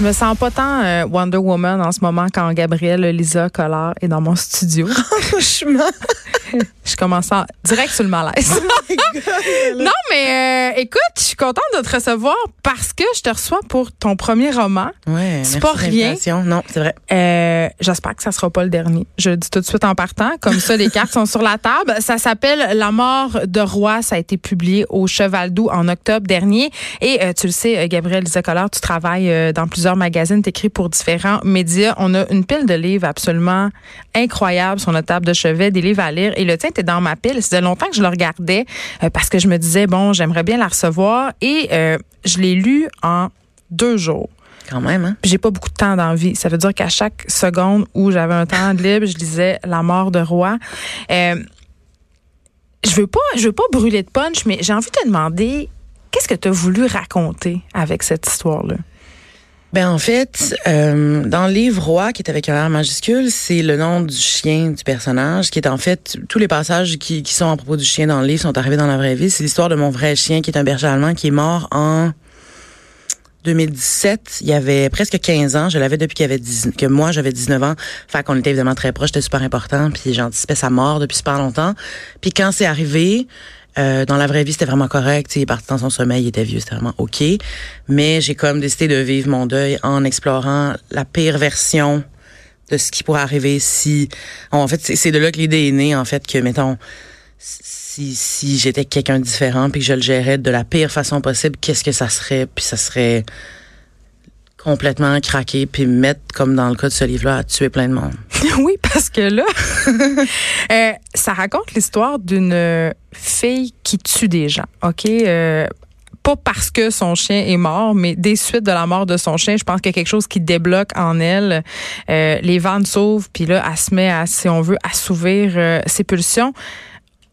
Je me sens pas tant euh, Wonder Woman en ce moment quand Gabrielle Lisa Collard est dans mon studio. Franchement. je commence à direct sur le malaise. non, mais euh, écoute, je suis contente de te recevoir parce que je te reçois pour ton premier roman. Ouais, C'est pas rien. Non, c'est vrai. Euh, J'espère que ça sera pas le dernier. Je le dis tout de suite en partant. Comme ça, les cartes sont sur la table. Ça s'appelle La mort de roi. Ça a été publié au Cheval Doux en octobre dernier. Et euh, tu le sais, Gabriel Lisa Collard, tu travailles dans plusieurs magazines, t'écris pour différents médias. On a une pile de livres absolument incroyables sur notre table de chevet, des livres à lire. Et le tien était dans ma pile. C'était longtemps que je le regardais euh, parce que je me disais, bon, j'aimerais bien la recevoir. Et euh, je l'ai lu en deux jours. Quand même, hein? Puis j'ai pas beaucoup de temps dans la vie. Ça veut dire qu'à chaque seconde où j'avais un temps de libre, je lisais La mort de roi. Euh, je veux pas, je veux pas brûler de punch, mais j'ai envie de te demander qu'est-ce que tu as voulu raconter avec cette histoire-là? Ben en fait, euh, dans le livre Roi, qui est avec un R majuscule, c'est le nom du chien du personnage, qui est en fait tous les passages qui, qui sont à propos du chien dans le livre sont arrivés dans la vraie vie. C'est l'histoire de mon vrai chien, qui est un berger allemand, qui est mort en 2017. Il y avait presque 15 ans. Je l'avais depuis qu'il avait 10, que moi j'avais 19 ans. Fait qu'on était évidemment très proches. C'était super important. Puis j'anticipais sa mort depuis super longtemps. Puis quand c'est arrivé, euh, dans la vraie vie, c'était vraiment correct. Il est parti dans son sommeil, il était vieux, c'était vraiment OK. Mais j'ai comme décidé de vivre mon deuil en explorant la pire version de ce qui pourrait arriver si... En fait, c'est de là que l'idée est née, en fait, que, mettons, si, si j'étais quelqu'un de différent puis que je le gérais de la pire façon possible, qu'est-ce que ça serait? Puis ça serait complètement craqué puis me mettre, comme dans le cas de ce livre-là, à tuer plein de monde. oui, parce que là, euh, ça raconte l'histoire d'une euh, fille qui tue des gens. OK? Euh, pas parce que son chien est mort, mais des suites de la mort de son chien, je pense qu'il y a quelque chose qui débloque en elle. Les vannes s'ouvrent, puis là, elle se met à, si on veut, assouvir euh, ses pulsions.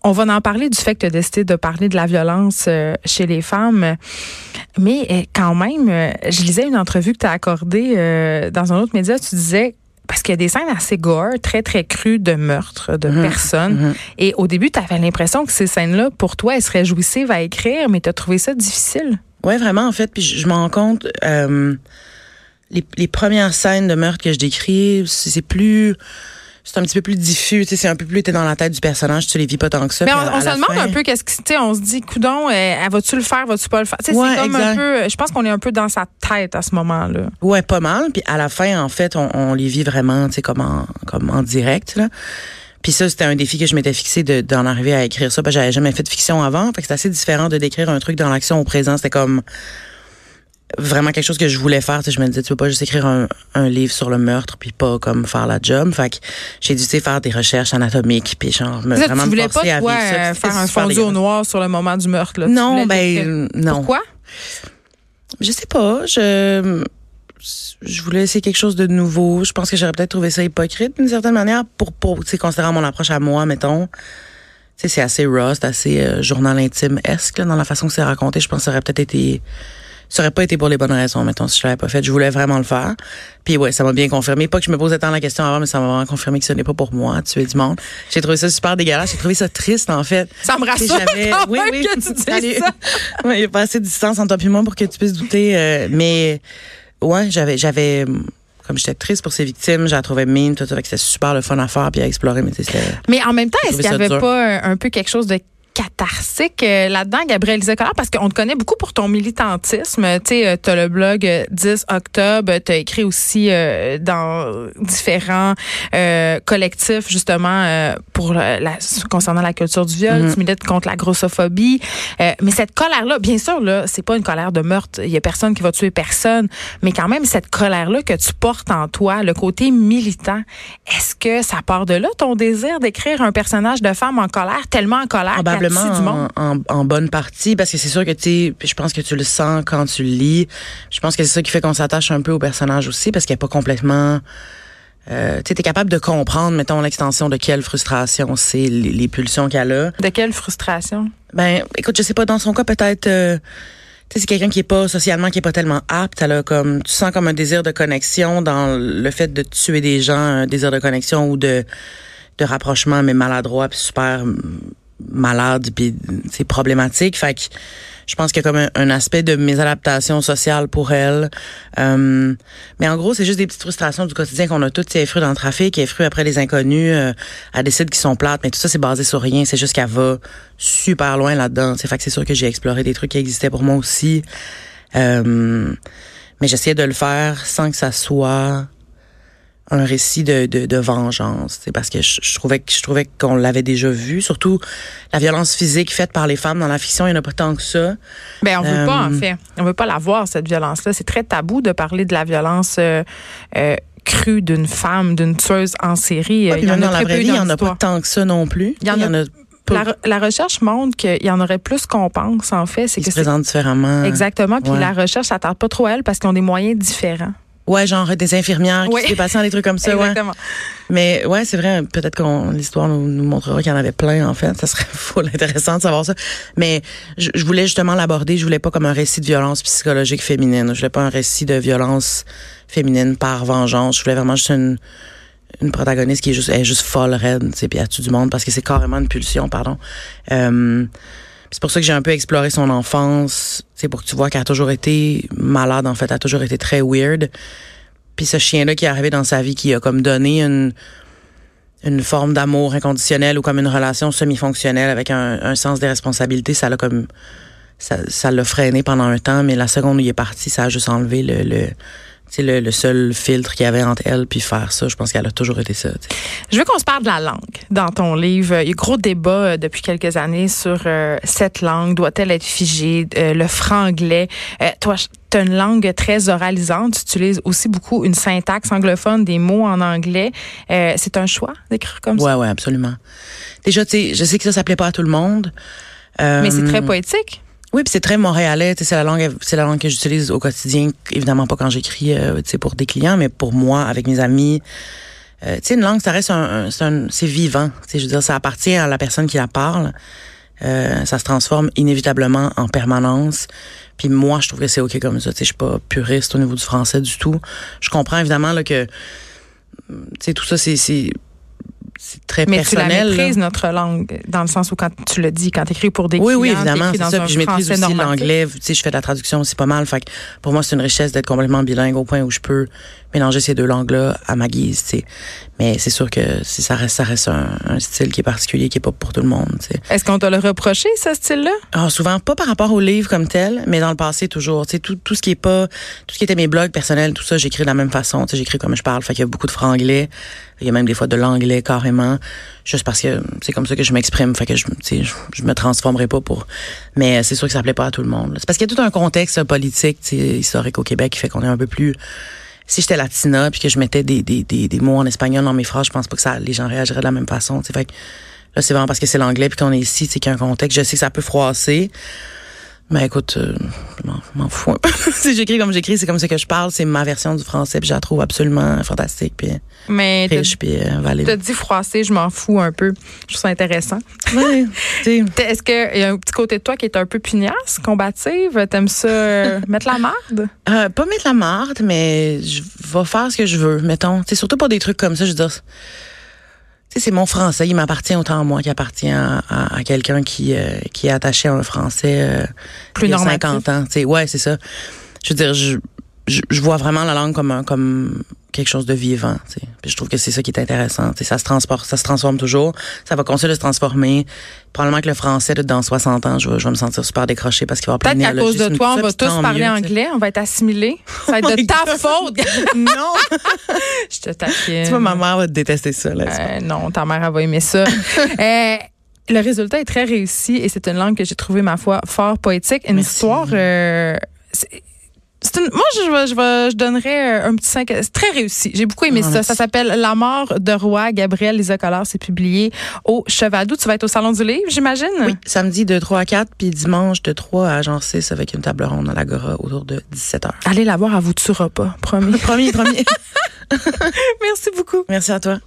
On va en parler du fait que tu as décidé de parler de la violence chez les femmes. Mais quand même, je lisais une entrevue que tu as accordée dans un autre média. Tu disais, parce qu'il y a des scènes assez gore, très, très crues de meurtre de personnes. mhm. Et au début, tu avais l'impression que ces scènes-là, pour toi, elles seraient jouissives à écrire, mais tu as trouvé ça difficile. Ouais, vraiment, en fait. Puis je, je me rends compte, euh, les, les premières scènes de meurtre que je décris, c'est plus... C'est un petit peu plus diffus, tu sais, c'est un peu plus t'es dans la tête du personnage, tu les vis pas tant que ça. Mais on, à- on à se demande fin- un peu qu'est-ce que tu sais, on se dit coudon, euh, elle va-tu le faire, va-tu pas le faire? Tu sais, Ouais, c'est comme un peu je pense qu'on est un peu dans sa tête à ce moment-là. Ouais, pas mal. Puis à la fin, en fait, on, on les vit vraiment, tu sais, comme en, comme en direct, là. Puis ça, c'était un défi que je m'étais fixé de- d'en arriver à écrire ça, parce que j'avais jamais fait de fiction avant. Fait que c'est assez différent de décrire un truc dans l'action au présent. C'était comme vraiment quelque chose que je voulais faire. Je me disais, tu peux pas juste écrire un, un livre sur le meurtre puis pas comme faire la job. Fait que j'ai dû, faire des recherches anatomiques puis genre me, vraiment tu me voulais pas forcer à toi vivre ça. euh, faire un fondu au noir sur le moment du meurtre là. Non, voulais ben non. Pourquoi? Je sais pas. Je je voulais essayer quelque chose de nouveau. Je pense que j'aurais peut-être trouvé ça hypocrite d'une certaine manière pour pour tu sais considérant mon approche à moi, mettons. Tu sais, c'est assez raw, c'est assez euh, journal intime esque dans la façon que c'est raconté. Je pense que ça aurait peut-être été ça aurait pas été pour les bonnes raisons, mettons, si je l'avais pas fait. Je voulais vraiment le faire. Puis ouais, ça m'a bien confirmé. Pas que je me posais tant la question avant, mais ça m'a vraiment confirmé que ce n'est pas pour moi, tuer du monde. J'ai trouvé ça super dégueulasse. J'ai trouvé ça triste, en fait. Ça me rassure quand oui, même oui. que tu Allez. ça. Ouais, il n'y a pas assez de distance entre toi et moi pour que tu puisses douter. euh, mais ouais, j'avais, j'avais, comme j'étais triste pour ces victimes, j'ai trouvé mine, tout ça, c'était super le fun à faire puis à explorer, mais Mais en même temps, est-ce qu'il n'y avait dur. pas un, un peu quelque chose de catharsique euh, là-dedans, Gabriel Collard, parce qu'on te connaît beaucoup pour ton militantisme. Tu sais, tu as le blog euh, 10 octobre, tu as écrit aussi euh, dans différents euh, collectifs, justement, euh, pour la, concernant la culture du viol. Mhm. Tu milites contre la grossophobie. Euh, mais cette colère-là, bien sûr, là, c'est pas une colère de meurtre. Il y a personne qui va tuer personne. Mais quand même, cette colère-là que tu portes en toi, le côté militant, est-ce que ça part de là, ton désir d'écrire un personnage de femme en colère, tellement en colère qu'elle probablement en, en, en bonne partie parce que c'est sûr que tu je pense que tu le sens quand tu le lis. Je pense que c'est ça qui fait qu'on s'attache un peu au personnage aussi parce qu'il n'est pas complètement euh, tu es capable de comprendre, mettons, l'extension de quelle frustration c'est, les, les pulsions qu'elle a. De quelle frustration? Ben, écoute, je sais pas, dans son cas, peut-être, euh, tu sais, c'est quelqu'un qui est pas socialement, qui est pas tellement apte. Elle a comme, tu sens comme un désir de connexion dans le fait de tuer des gens, un désir de connexion ou de, de rapprochement, mais maladroit, puis super malade, puis c'est problématique. Fait que je pense qu'il y a comme un, aspect de mes adaptations sociales pour elle. Euh, mais en gros, c'est juste des petites frustrations du quotidien qu'on a toutes. Est fruits dans le trafic, est fruits après les inconnus, euh, elle décide qu'ils sont plates, mais tout ça, c'est basé sur rien. C'est juste qu'elle va super loin là-dedans. C'est fait que c'est sûr que j'ai exploré des trucs qui existaient pour moi aussi. Euh, mais j'essayais de le faire sans que ça soit un récit de, de, de vengeance, c'est parce que je, je, trouvais que je trouvais qu'on l'avait déjà vu, surtout la violence physique faite par les femmes dans la fiction, il n'y en a pas tant que ça. Ben on veut euh, pas en fait, on veut pas la voir cette violence-là. C'est très tabou de parler de la violence. Euh, euh, crue d'une femme, d'une tueuse en série. Ouais, il y en a dans la vraie vie, il n'y en a pas tant que ça non plus. Il y en, il y en a, la, la, recherche montre qu'il y en aurait plus qu'on pense, en fait. C'est que se présentent différemment. Exactement. Puis ouais. la recherche s'attarde pas trop à elle parce qu'ils ont des moyens différents. Ouais, genre des infirmières qui oui. se patients, des trucs comme ça. Exactement. Ouais. Mais ouais, c'est vrai. Peut-être qu'on l'histoire nous, nous, montrera qu'il y en avait plein en fait. Ça serait full intéressant de savoir ça. Mais je, je voulais justement l'aborder. Je voulais pas comme un récit de violence psychologique féminine. Je voulais pas un récit de violence féminine par vengeance. Je voulais vraiment juste une une protagoniste qui est juste, elle est juste folle, raide, tu sais, puis elle tue du monde parce que c'est carrément une pulsion, pardon. Euh, c'est pour ça que j'ai un peu exploré son enfance, c'est pour que tu vois qu'elle a toujours été malade, en fait, elle a toujours été très weird. Puis ce chien-là qui est arrivé dans sa vie, qui a comme donné une une forme d'amour inconditionnel ou comme une relation semi-fonctionnelle avec un, un sens des responsabilités, ça l'a comme ça, ça l'a freiné pendant un temps, mais la seconde où il est parti, ça a juste enlevé le, le c'est le, le, seul filtre qu'il y avait entre elle puis faire ça. Je pense qu'elle a toujours été ça. T'sais. Je veux qu'on se parle de la langue dans ton livre. Il y a gros débat euh, depuis quelques années sur euh, cette langue. Doit-elle être figée? Euh, le franglais? Euh, toi, tu as une langue très oralisante. Tu utilises aussi beaucoup une syntaxe anglophone, des mots en anglais. Euh, c'est un choix d'écrire comme ouais, ça? Ouais, ouais, absolument. Déjà, tu sais, je sais que ça s'appelait pas à tout le monde. Mais c'est très poétique. Oui, puis c'est très montréalais. C'est la langue, c'est la langue que j'utilise au quotidien. Évidemment pas quand j'écris, euh, pour des clients, mais pour moi, avec mes amis. Euh, une langue, ça reste un, un c'est vivant. Je veux dire, ça appartient à la personne qui la parle. Euh, ça se transforme inévitablement en permanence. Puis moi, je trouve que c'est ok comme ça. Tu sais, je suis pas puriste au niveau du français du tout. Je comprends évidemment là que, tu sais, tout ça, c'est c'est très mais personnel. Mais tu la maîtrises, notre langue, dans le sens où quand tu le dis, quand tu écris pour des oui, clients, oui, évidemment, c'est ça. Puis je maîtrise aussi l'anglais. Tu sais, je fais de la traduction aussi pas mal. Fait que pour moi, c'est une richesse d'être complètement bilingue au point où je peux mélanger ces deux langues-là à ma guise, tu sais. Mais c'est sûr que si ça reste, ça reste un, un, style qui est particulier, qui est pas pour tout le monde. Est-ce qu'on t'a le reproché, ce style-là? Ah, souvent, pas par rapport au livre comme tel, mais dans le passé, toujours. Tu sais, tout, tout ce qui est pas, tout ce qui était mes blogs personnels, tout ça, j'écris de la même façon. Tu sais, j'écris comme je parle. Fait qu'il y a beaucoup de franglais. Il y a même des fois de l'anglais carrément. Juste parce que c'est comme ça que je m'exprime. Fait que je, tu sais, je, je me transformerai pas pour. Mais c'est sûr que ça plaît pas à tout le monde. C'est parce qu'il y a tout un contexte politique, tu sais, historique au Québec qui fait qu'on est un peu plus si j'étais latina puis que je mettais des, des, des, mots en espagnol dans mes phrases, je pense pas que ça les gens réagiraient de la même façon. Fait que là, c'est vraiment parce que c'est l'anglais puis qu'on est ici, c'est qu'il y a un contexte. Je sais que ça peut froisser. Mais écoute, euh, je m'en fous si j'écris comme j'écris, c'est comme ça que je parle. C'est ma version du français, puis je la trouve absolument fantastique, puis Mais riche, puis euh, valide. Tu as dit froissé, je m'en fous un peu. Je trouve ça intéressant. Oui, Est-ce qu'il y a un petit côté de toi qui est un peu pugnace, combative? T'aimes ça euh, mettre la marde? Euh, pas mettre la marde, mais je vais faire ce que je veux, mettons. C'est surtout pour des trucs comme ça, je veux dire c'est mon français, il m'appartient autant à moi qu'il appartient à, à, à quelqu'un qui euh, qui est attaché à un français euh, plus il y a normatif. 50 ans. T'sais, ouais, c'est ça. Je veux dire, je, je, je, vois vraiment la langue comme un, comme quelque chose de vivant. T'sais. Puis je trouve que c'est ça qui est intéressant. T'sais, ça se transporte, ça se transforme toujours. Ça va continuer de se transformer. Probablement que le français, dans 60 ans, je vais, je vais me sentir super décroché parce qu'il va y avoir Peut-être qu'à cause de toi, on va tous parler mieux, anglais, on va être assimilés. Ça va être de ta faute. non! je te taquine. Tu vois, ma mère va te détester ça. Là, euh, non, ta mère, elle va aimer ça. euh, le résultat est très réussi et c'est une langue que j'ai trouvé, ma foi, fort poétique. Une Merci. histoire... Euh, une, moi, je, je, je, donnerais un petit 5. C'est très réussi. J'ai beaucoup aimé oh, ça. merci. Ça s'appelle La mort de roi. Gabriel Lisa Collard, c'est publié au Chevadoux. Tu vas être au Salon du Livre, j'imagine? Oui, samedi de 3 à 4, puis dimanche de 3 à genre 6 avec une table ronde à l'Agora autour de 17 h. Allez la voir, elle vous tuera pas. Promis. promis, promis. Merci beaucoup. Merci à toi.